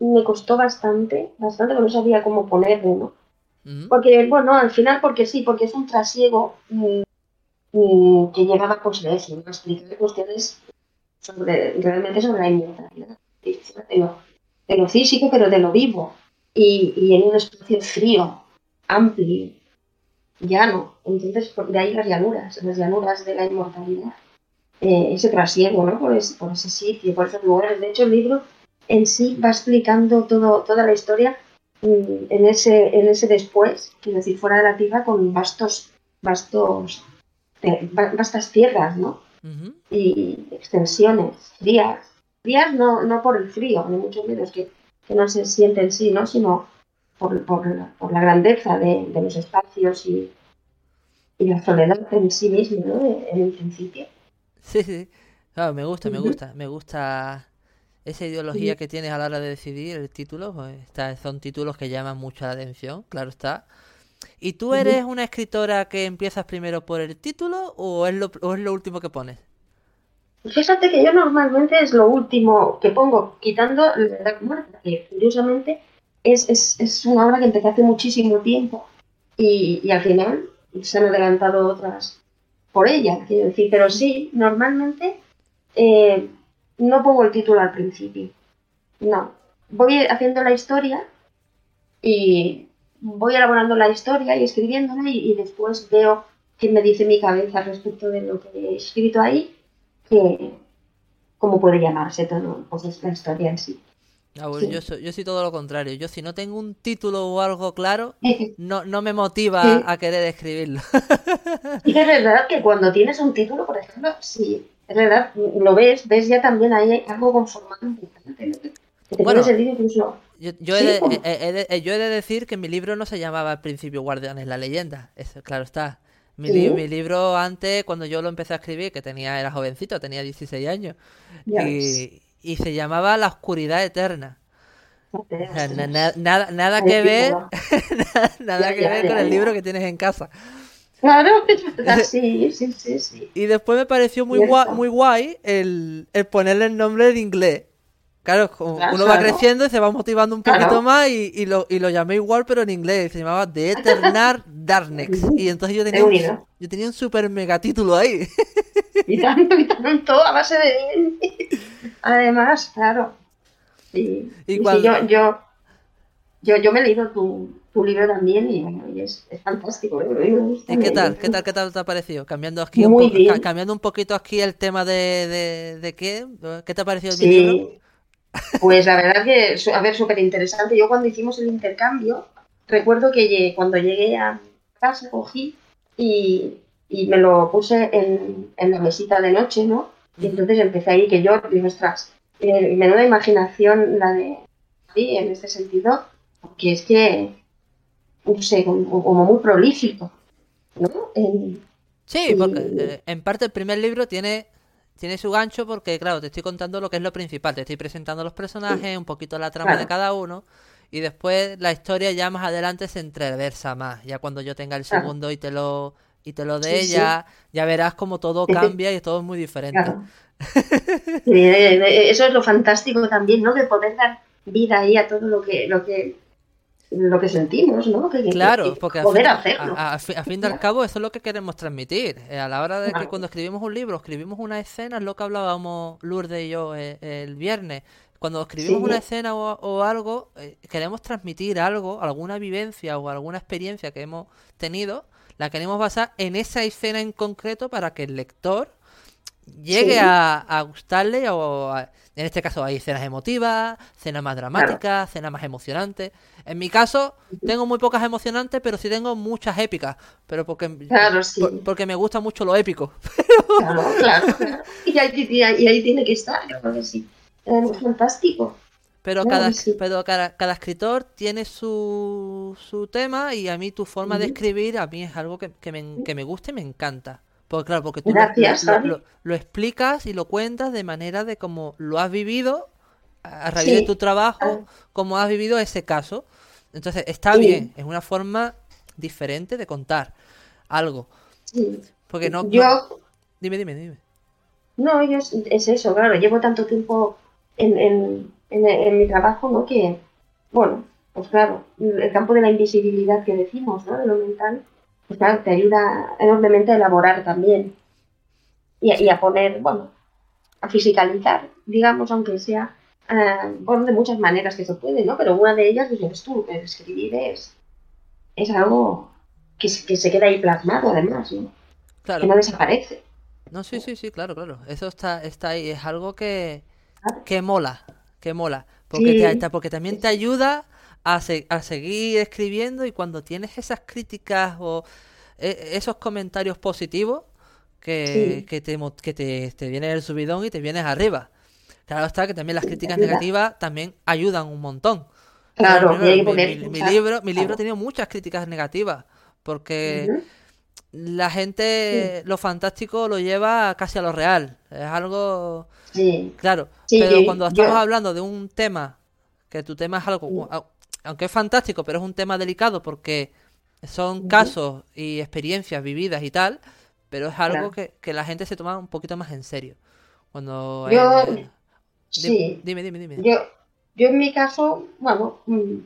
me costó bastante, bastante, porque no sabía cómo ponerlo. Porque, bueno, al final, porque sí, porque es un trasiego mm, mm, que llegaba pues de eso, ¿no? explicar cuestiones sobre, realmente sobre la inmortalidad, de lo, de lo físico, pero de lo vivo, y, y en un espacio frío, amplio, llano. Entonces, de ahí las llanuras, las llanuras de la inmortalidad. Eh, ese trasiego, ¿no? Por, ese- por ese sitio, por esos lugares. De hecho, el libro en sí va explicando todo, toda la historia mm, en ese, en ese después, quiero decir, fuera de la tierra con vastos, vastos, eh, va- vastas tierras, ¿no? Ujú. Y extensiones frías. Frías no, no por el frío, ni mucho menos que, que no se siente en sí, ¿no? Sino por, por, la, por la grandeza de, de los espacios y, y la soledad en sí mismo, ¿no? En el principio. Sí, sí. Claro, me gusta, me gusta, me gusta esa ideología que tienes a la hora de decidir el título. Pues, está- son títulos que llaman mucho la atención, claro está. ¿Y tú eres una escritora que empiezas primero por el título o es lo, o es lo último que pones? Fíjate que yo normalmente es lo último que pongo, quitando la edad muerta, que curiosamente es, es, es una obra que empecé hace muchísimo tiempo y, y al final se han adelantado otras por ella, quiero decir, pero sí, normalmente eh, no pongo el título al principio, no, voy haciendo la historia y voy elaborando la historia y escribiéndola y, después veo qué me dice mi cabeza respecto de lo que he escrito ahí que cómo puede llamarse todo pues es la historia en sí. Ah, bueno, Sí. yo soy, yo soy todo lo contrario. Yo si no tengo un título o algo claro, no, no me motiva Sí. a querer escribirlo. Y que es verdad que cuando tienes un título, por ejemplo, sí, es verdad, lo ves, ves ya también ahí algo conformado importante, Bueno. incluso. Yo, yo he de, ¿cómo? he- he de- yo he de decir que mi libro no se llamaba al principio Guardianes la leyenda. Eso, claro está. Mi, li- Sí. mi libro antes, cuando yo lo empecé a escribir, que tenía era jovencito, tenía 16 años, y, y se llamaba La Oscuridad Eterna. Na- nada, nada que ver, nada Ya, que ya, ver ya, con el libro que tienes en casa. Claro, sí, sí, sí, sí. Y después me pareció muy guay, muy guay el, el ponerle el nombre en inglés. Claro, uno va creciendo y se va motivando un poquito más y, lo, y lo llamé igual, pero en inglés. Se llamaba The Eternal Darkness. Y entonces yo tenía, un, yo tenía un super mega título ahí. Y tanto, y tanto, a base de... Además, claro. Y, yo, yo, yo, yo me he leído tu, tu libro también y, es, es, fantástico. ¿eh? ¿Y qué tal? ¿Qué tal? ¿Qué tal te ha parecido? Cambiando aquí un cambiando un poquito aquí el tema de, de, de qué, ¿qué te ha parecido el libro? Pues la verdad que, a ver, súper interesante. Yo cuando hicimos el intercambio, recuerdo que cuando llegué a casa cogí y, y me lo puse en, en, la mesita de noche, ¿no? Y entonces empecé ahí que yo, y nuestras, eh, menuda imaginación la de sí, en este sentido, porque es que, no sé, como, muy prolífico, ¿no? sí, porque eh, en parte el primer libro tiene tiene su gancho porque, claro, te estoy contando lo que es lo principal. Te estoy presentando los personajes, un poquito la trama de cada uno. Y después la historia ya más adelante se entreversa más. Ya cuando yo tenga el segundo y te lo y te lo dé, ya, ya verás como todo cambia y todo es muy diferente. Eso es lo fantástico también, ¿no? De poder dar vida ahí a todo lo que, lo que lo que sentimos, ¿no? claro, porque poder a fin, hacerlo. A, fin de al cabo eso es lo que queremos transmitir. Eh, a la hora de que cuando escribimos un libro, escribimos una escena, es lo que hablábamos Lourdes y yo eh, el viernes. Cuando escribimos una escena o, algo, eh, queremos transmitir algo, alguna vivencia o alguna experiencia que hemos tenido, la queremos basar en esa escena en concreto para que el lector llegue a, gustarle o en este caso hay escenas emotivas, escenas más dramáticas, escenas más emocionantes. En mi caso tengo muy pocas emocionantes, pero sí tengo muchas épicas, pero porque porque me gusta mucho lo épico. Claro, claro, Y, ahí, tiene que estar, yo sí. Es fantástico. Pero, cada, pero cada, cada, escritor tiene su, su tema y a mí tu forma de escribir a mí es algo que, que, me, que me gusta y me encanta. Porque claro, porque tú lo, explicas y lo cuentas de manera de cómo lo has vivido a raíz de tu trabajo, ah. cómo has vivido ese caso. Entonces, está bien, es una forma diferente de contar algo. Porque no, yo... Dime, dime, dime. No, yo es, eso, claro, llevo tanto tiempo en, en, en, mi trabajo, ¿no? Que, bueno, pues claro, el campo de la invisibilidad que decimos, ¿no? De lo mental, pues claro, te ayuda enormemente a elaborar también y, a poner, bueno, a fisicalizar, digamos, aunque sea, uh, bueno, de muchas maneras que se puede, ¿no? Pero una de ellas, pues tú, escribir es, es algo que, que, se queda ahí plasmado, además, ¿no? Claro. Que no desaparece. No, sí, sí, sí, claro, claro. Eso está, está ahí, es algo que, que mola, que mola. Porque, te, porque también te ayuda a, a seguir escribiendo y cuando tienes esas críticas o e, esos comentarios positivos que, que, te, que te, te viene el subidón y te vienes arriba. Claro está que también las críticas negativas también ayudan un montón. Claro, mi, libro, mi libro ha tenido muchas críticas negativas porque la gente lo fantástico lo lleva casi a lo real. Es algo... Claro, pero cuando estamos hablando de un tema, que tu tema es algo aunque es fantástico, pero es un tema delicado porque son casos y experiencias vividas y tal, pero es algo que, la gente se toma un poquito más en serio. Cuando yo, sí. Dime, dime, dime. Yo, yo en mi caso, bueno, mm,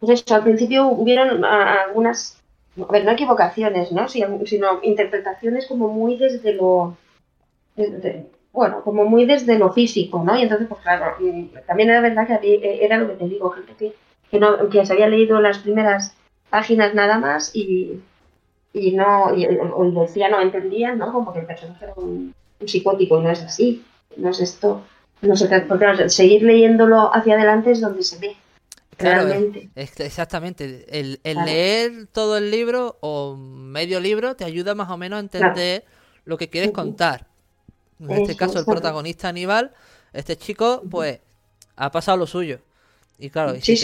pues eso, al principio hubieron algunas, a ver, no equivocaciones, ¿no? Sino interpretaciones como muy desde lo, bueno, como muy desde lo físico, ¿no? Y entonces, pues claro, también era verdad que eh, era lo que te digo, gente que que, no, que se había leído las primeras páginas nada más y, y no, y, o decía no entendía, ¿no? Como que el personaje era un, psicótico y no es así, no es esto, no sé, porque seguir leyéndolo hacia adelante es donde se ve. Claro, exactamente. El, leer todo el libro o medio libro te ayuda más o menos a entender lo que quieres contar. En este caso, el protagonista Aníbal, este chico, pues, ha pasado lo suyo. Y claro, si,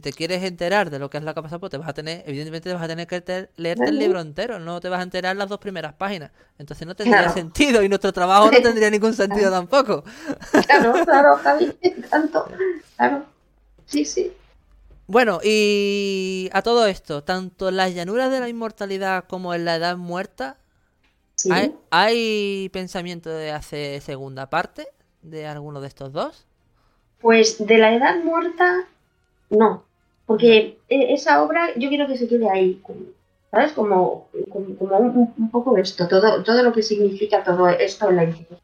te, quieres enterar de lo que es la capa pues te vas a tener, evidentemente te vas a tener que leerte el libro entero, no te vas a enterar las dos primeras páginas. Entonces no tendría sentido y nuestro trabajo no tendría ningún sentido tampoco. Claro, claro, Javi, tanto, claro. Sí, sí. Bueno, y a todo esto, tanto en las llanuras de la inmortalidad como en la edad muerta, Sí. ¿hay, hay pensamiento de hacer segunda parte de alguno de estos dos? Pues de la edad muerta, no. Porque e- esa obra yo quiero que se quede ahí. ¿Sabes? Como, como, como un, un poco esto, todo, todo lo que significa todo esto en la historia.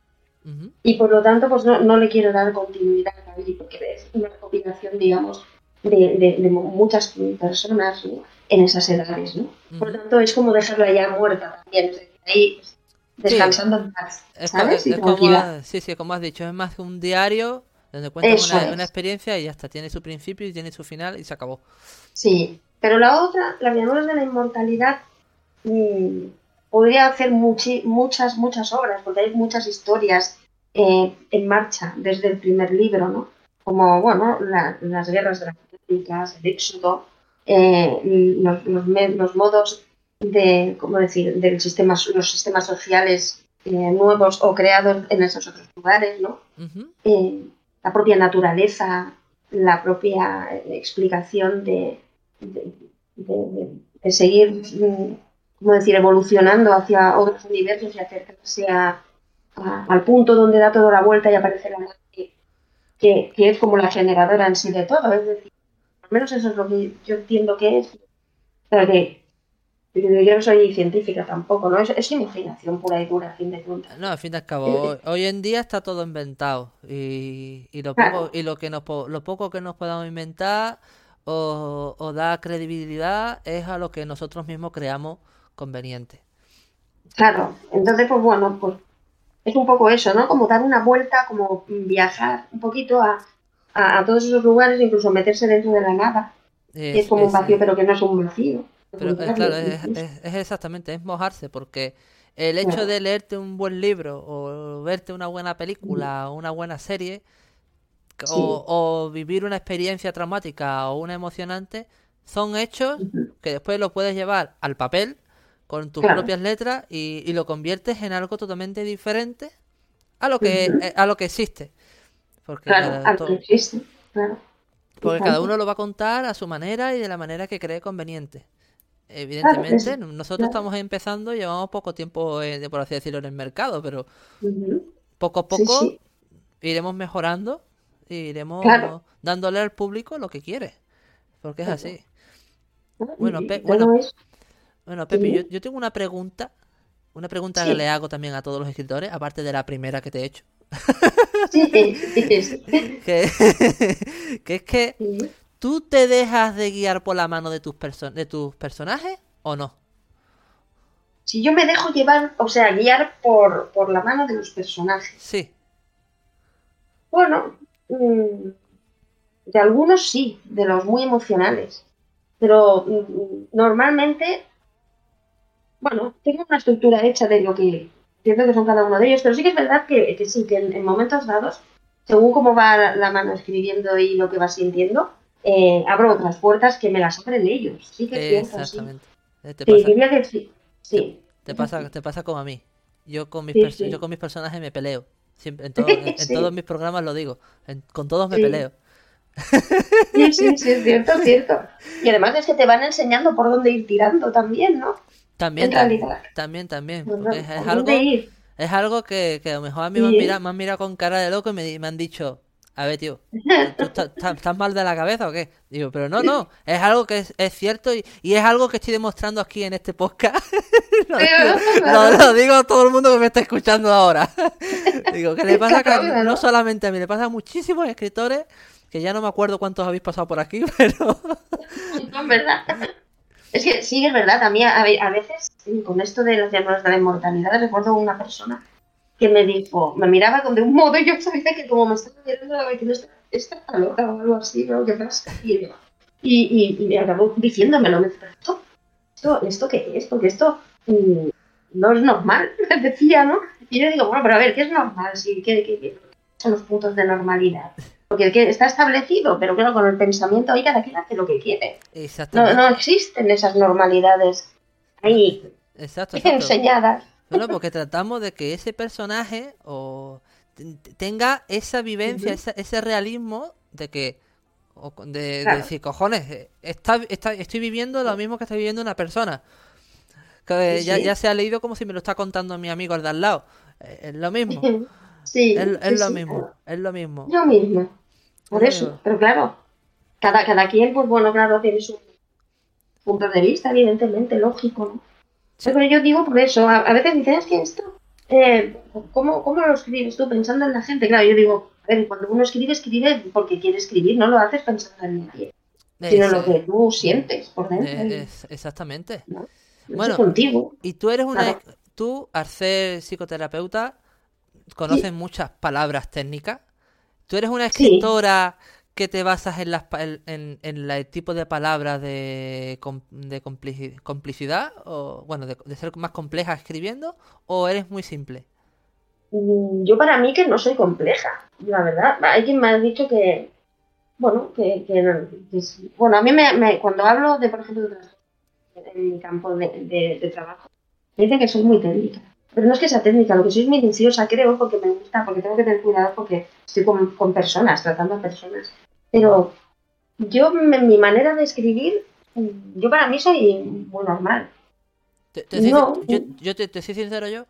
Ujú, Y por lo tanto, pues no, no le quiero dar continuidad porque es una recopilación, digamos, de, de- de muchas personas ¿no? en esas edades, ¿no? Por lo tanto, es como dejarla ya muerta también, es decir, ahí pues, descansando en paz, Es, ¿sabes? es como, sí, sí, como has dicho, es más que un diario donde cuentas Eso una, experiencia y ya está, tiene su principio y tiene su final y se acabó. Sí, pero la otra, las llanuras de la inmortalidad, mm, podría hacer muchi- muchas, muchas obras, porque hay muchas historias eh, en marcha desde el primer libro, ¿no? Como, bueno, la- las guerras dramáticas, el éxodo, eh, los, los me- los modos de, ¿cómo decir?, del sistema, los sistemas sociales eh, nuevos o creados en esos otros lugares, ¿no? Eh, la propia naturaleza, la propia explicación de, de, de- de- de seguir, mm, ¿cómo decir?, evolucionando hacia otros universos y acercarse a- a- al punto donde da toda la vuelta y aparece la que, que es como la generadora en sí de todo. Es decir, al menos eso es lo que yo entiendo que es. Pero que yo no soy científica tampoco, ¿no? Es, es imaginación pura y dura, a fin de cuentas. No, al fin al cabo, hoy, hoy en día está todo inventado y, y lo Claro. poco y lo que nos lo poco que nos podamos inventar o, o da credibilidad es a lo que nosotros mismos creamos conveniente. Claro, entonces, pues bueno, pues es un poco eso, ¿no? Como dar una vuelta, como viajar un poquito a, a, a todos esos lugares, incluso meterse dentro de la nada, que es como un vacío, pero que no es un vacío. Pero Al es, claro, es, es- es exactamente, es mojarse, porque el hecho Claro. de leerte un buen libro o verte una buena película o una buena serie Sí. o, vivir una experiencia traumática o una emocionante son hechos que después lo puedes llevar al papel con tus Claro. propias letras y, y lo conviertes en algo totalmente diferente a lo que eh, a lo que existe. Porque Claro, cada, existe, claro. porque uno lo va a contar a su manera y de la manera que cree conveniente. Evidentemente, es- nosotros estamos empezando, llevamos poco tiempo, eh, por así decirlo, en el mercado, pero poco a poco sí. iremos mejorando y iremos dándole al público lo que quiere, porque es así. ¿no? Bueno, Pe- todo bueno. es- Bueno, Pepe, yo, yo tengo una pregunta, una pregunta que le hago también a todos los escritores, aparte de la primera que te he hecho, Sí, sí, sí. que, que es que. ¿tú te dejas de guiar por la mano de tus, perso- de tus personajes o no? Si yo me dejo llevar, o sea, guiar por, por la mano de los personajes. Sí. Bueno, mm, de algunos sí, de los muy emocionales. Pero mm, normalmente, bueno, tengo una estructura hecha de lo que entiendo que son cada uno de ellos, pero sí que es verdad que, que sí, que en, en momentos dados, según cómo va la, mano escribiendo y lo que va sintiendo, eh, abro otras puertas que me las abren ellos. Sí que es cierto. Exactamente. Eh, Te Sí, pasa, diría que sí. Sí. te pasa, te pasa como a mí. Yo con mis, Sí, yo con mis personajes me peleo. Siempre, en, todo- en- en Sí. todos mis programas lo digo. En- con todos me peleo. Sí, sí, sí, es cierto, es cierto. Y además es que te van enseñando por dónde ir tirando también, ¿no? También, realidad. también, también. Porque es, algo, es algo que, que a lo mejor a mí me han Sí. mirado, me han mirado con cara de loco y me, han dicho, a ver, tío, ¿tú estás, mal de la cabeza o qué? Digo, pero no, no, es algo que es, es cierto y, y es algo que estoy demostrando aquí en este podcast. lo, digo, lo- lo digo a todo el mundo que me está escuchando ahora. Digo, que le pasa que no solamente a mí, le pasa a muchísimos escritores, que ya no me acuerdo cuántos habéis pasado por aquí, pero... No, verdad. Es que sí, es verdad. A mí a, a veces, con esto de las llamadas de la inmortalidad, recuerdo una persona que me dijo, me miraba con de un modo y yo sabía que como me estaba mirando, diciendo, esta, loca o algo así, ¿no? ¿Qué pasa? Y, me acabó diciéndomelo. Me dijo, "Pero esto, esto, ¿esto qué es? Porque esto mm, no es normal, decía, ¿no? Y yo digo, bueno, pero a ver, ¿qué es normal? Sí, ¿qué, qué, qué son los puntos de normalidad? Porque que está establecido, pero claro, con el pensamiento ahí cada quien hace lo que quiere. No, Exactamente. no existen esas normalidades ahí Exacto, exacto. enseñadas. Bueno, porque tratamos de que ese personaje o ten- tenga esa vivencia, esa- ese realismo de que, de, de decir, cojones, eh, está, está- estoy viviendo lo mismo que está viviendo una persona. Que Sí, ya, sí. ya se ha leído como si me lo está contando mi amigo al de al lado. Eh, Es lo mismo. Sí, Es, es lo mismo. Es lo mismo. Lo mismo. Por eso. Pero claro, cada, cada quien, pues bueno, claro, tiene sus puntos de vista, evidentemente, lógico, ¿no? Sí. Pero yo digo por eso, a, a veces dicen, es que esto, eh, ¿cómo, ¿cómo lo escribes tú pensando en la gente? Claro, yo digo, a ver, cuando uno escribe, escribe porque quiere escribir, no lo haces pensando en nadie, sino Es- lo que tú sientes por dentro. es- exactamente. no bueno. contigo. Y tú eres una... Claro. Tú, al ser psicoterapeuta, conoces muchas palabras técnicas. Tú eres una Sí. escritora que te basas en, las, en, en- en la- el tipo de palabras de, com- de complici- complicidad, o bueno, de, de ser más compleja escribiendo, o eres muy simple. Mm, Yo para mí que no soy compleja, la verdad. Hay quien me ha dicho que, bueno, que, que bueno, a mí me, me- cuando hablo de, por ejemplo, en mi campo de trabajo, me dicen que soy muy técnica. Pero no es que sea técnica, lo que soy es minuciosa, creo, porque me gusta, porque tengo que tener cuidado, porque estoy con, con personas, tratando a personas. Pero yo, mi manera de escribir, yo para mí soy muy normal. Te- te No. yo yo te, te soy sincero yo.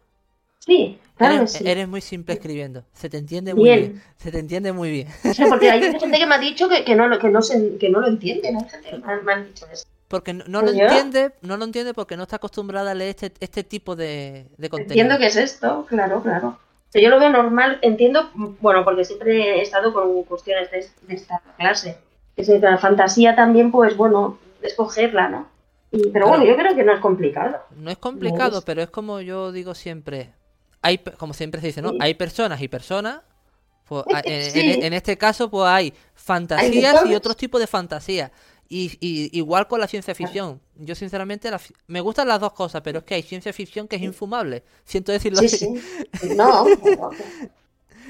Sí, claro que Eres, sí. eres muy simple escribiendo. Se te entiende muy Bien. bien. Se te entiende muy bien. O sea, porque hay gente que me ha dicho que, que, no, lo- que, no, se, que no lo entienden. Hay gente que me me han dicho eso. Porque no, no lo yo- entiende, no lo entiende porque no está acostumbrada a leer este, este tipo de, de contenido. Entiendo que es esto, claro, claro. Yo lo veo normal, entiendo, bueno, porque siempre he estado con cuestiones de, de esta clase. Es la fantasía también, pues bueno, escogerla, ¿no? Y- pero Claro. bueno, yo creo que no es complicado. No es complicado, es- pero es como yo digo siempre. Hay, como siempre se dice, ¿no? Sí. Hay personas y personas. Pues, en, este caso, pues hay fantasías y otros tipos de fantasías. Y, y igual con la ciencia ficción. Yo, sinceramente, la me gustan las dos cosas, pero es que hay ciencia ficción que es infumable. Siento decirlo Sí, así. sí. No, claro,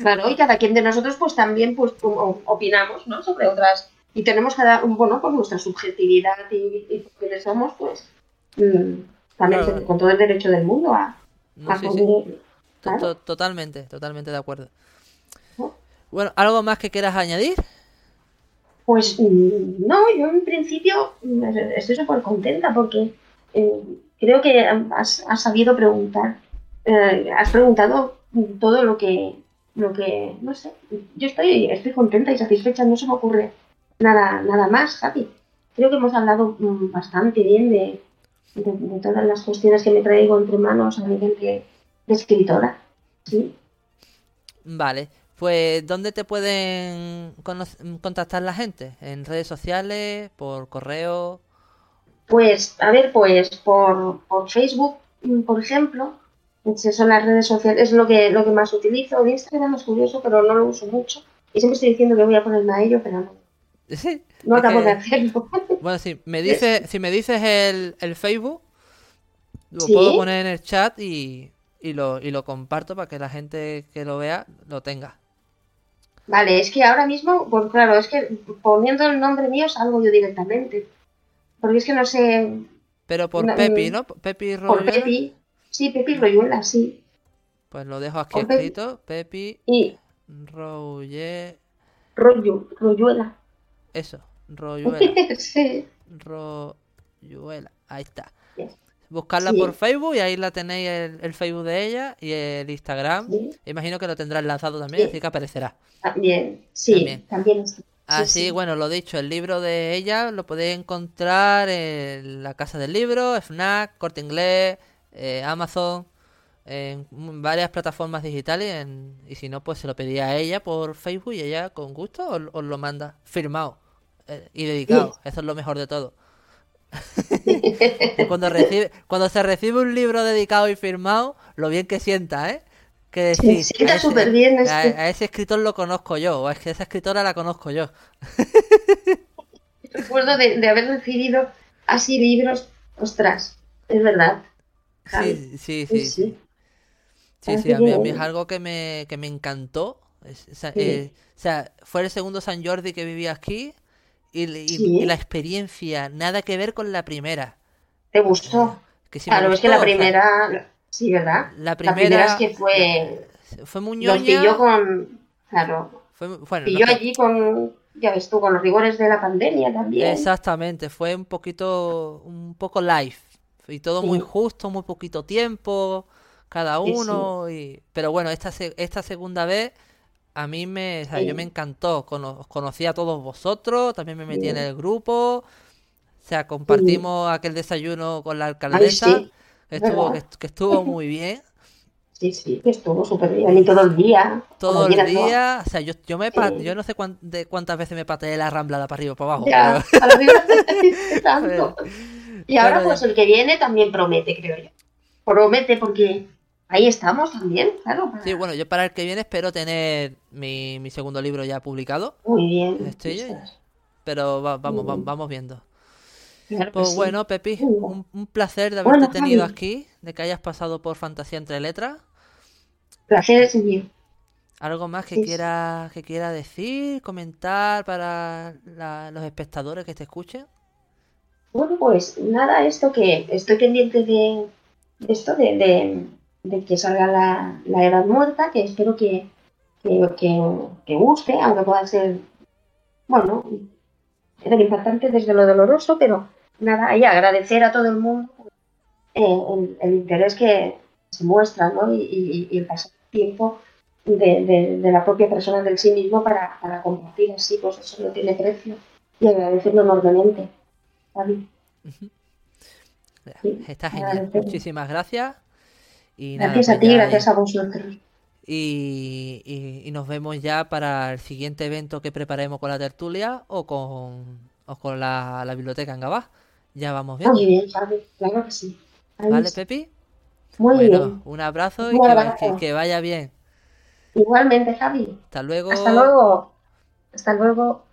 claro, y cada quien de nosotros pues también pues opinamos, ¿no? Sobre otras y tenemos cada bueno pues nuestra subjetividad y, y quienes somos pues mm, también Claro. con todo el derecho del mundo a, No, a sí, sí. poder- To- claro. to- Totalmente, totalmente de acuerdo. ¿no? Bueno, ¿algo más que quieras añadir? Pues mm, no, yo en principio mm, estoy súper contenta porque eh, creo que has, has sabido preguntar, eh, has preguntado mm, todo lo que, lo que, no sé, yo estoy, estoy contenta y satisfecha, no se me ocurre nada, nada más, Javi. Creo que hemos hablado bastante bien de, de, de todas las cuestiones que me traigo entre manos a nivel de, de escritora. ¿sí? Vale, pues ¿dónde te pueden contactar la gente? ¿En redes sociales? ¿Por correo? Pues, a ver, pues por, por Facebook, mm, por ejemplo, esas son las redes sociales, es lo que, lo que más utilizo. El Instagram es curioso, pero no lo uso mucho. Y siempre estoy diciendo que voy a ponerme a ello, pero no, Sí. no acabo que- de hacerlo. Bueno, si me dices, si me dices el, el Facebook, lo Sí. puedo poner en el chat y, y lo, y lo comparto para que la gente que lo vea lo tenga. Vale, es que ahora mismo, pues claro, es que poniendo el nombre mío salgo yo directamente. Porque es que no sé, Pero por No, Pepi, mm, ¿no? Pepi por Royuela. Pepi, sí, Pepi Royuela, sí. Pues lo dejo aquí Por escrito. Pepi Y Roye... Royu, Royuela. Eso, Royuela. sí. Royuela. Ahí está. Yes. Buscarla Sí. por Facebook y ahí la tenéis el, el Facebook de ella y el Instagram. Sí. Imagino que lo tendrás lanzado también, Sí. así que aparecerá. También, sí, También. también. sí. Así, sí. bueno, lo dicho, el libro de ella lo podéis encontrar en la Casa del Libro, FNAC, Corte Inglés, eh, Amazon, en varias plataformas digitales. en- y si no, pues se lo pedí a ella por Facebook y ella con gusto os, os lo manda firmado eh, y dedicado. Eso es lo mejor de todo. Y cuando, recibe, cuando se recibe un libro dedicado y firmado, lo bien que sienta, ¿eh? Que decir, sienta súper bien a, este. a ese escritor lo conozco yo, o es que esa escritora la conozco yo. Recuerdo de, de haber recibido así libros, ostras, es verdad. Sí, sí, sí, Sí, sí. a mí, a mí es algo que me, que me encantó. Es- eh, o sea, fue el segundo San Jordi que viví aquí y, y- Sí. y la experiencia, nada que ver con la primera. ¿Te gustó? Que Claro, es que la o sea, primera, sí, ¿verdad? la La primera, primera es que fue, fue muy nos pilló con, claro, fue, bueno, pilló no, allí con, ya ves tú, con los rigores de la pandemia también. Exactamente, fue un poquito, un poco live. Y todo muy justo, muy poquito tiempo, cada sí. uno. Y... Pero bueno, esta, esta segunda vez a mí me, o sea, yo me encantó. Cono- os conocí a todos vosotros, también me metí en el grupo. O sea, compartimos aquel desayuno con la alcaldesa. que estuvo, que, que estuvo muy bien. sí, sí, que estuvo súper bien. Y todo el día. Todo el día. O sea, yo, yo me yo no sé cuán- de cuántas veces me pateé la rambla de para arriba para abajo. Ya, pero- a la tanto. Y ahora pues ya. el que viene también promete, creo yo. Promete porque ahí estamos también, claro. para- Sí, bueno, yo para el que viene espero tener mi, mi segundo libro ya publicado, Muy bien. Estoy pero va- vamos, va- vamos viendo. claro Pues sí. bueno, Pepi, un, un placer de haberte Bueno, tenido Javi. aquí, de que hayas pasado por Fantasía entre letras. Placer es mío. ¿Algo más que sí. quiera que quiera decir, comentar para la- los espectadores que te escuchen? Bueno, pues nada, esto que estoy pendiente de, de esto, de, de- de que salga la, la edad muerta, que espero que, que, que- que guste, aunque pueda ser, bueno, impactante desde lo doloroso, pero nada, y agradecer a todo el mundo eh, el, el interés que se muestra, ¿no? Y, y- y el pasar tiempo de, de- de la propia persona del sí mismo para, para compartir así, pues eso no tiene precio. Y agradecerlo enormemente. Javi. Sí, Está genial. Muchísimas gracias. Y nada, Gracias a pues ti, gracias a vosotros. Y, y- y nos vemos ya para el siguiente evento que preparemos con la tertulia o con, o con la, la biblioteca en Gabá. Ya vamos viendo. Muy bien, claro que sí. ¿Vale. Pepi? Muy Bueno, bien. un abrazo y abrazo. que- que vaya bien. Igualmente, Javi. Hasta luego. Hasta luego. Hasta luego.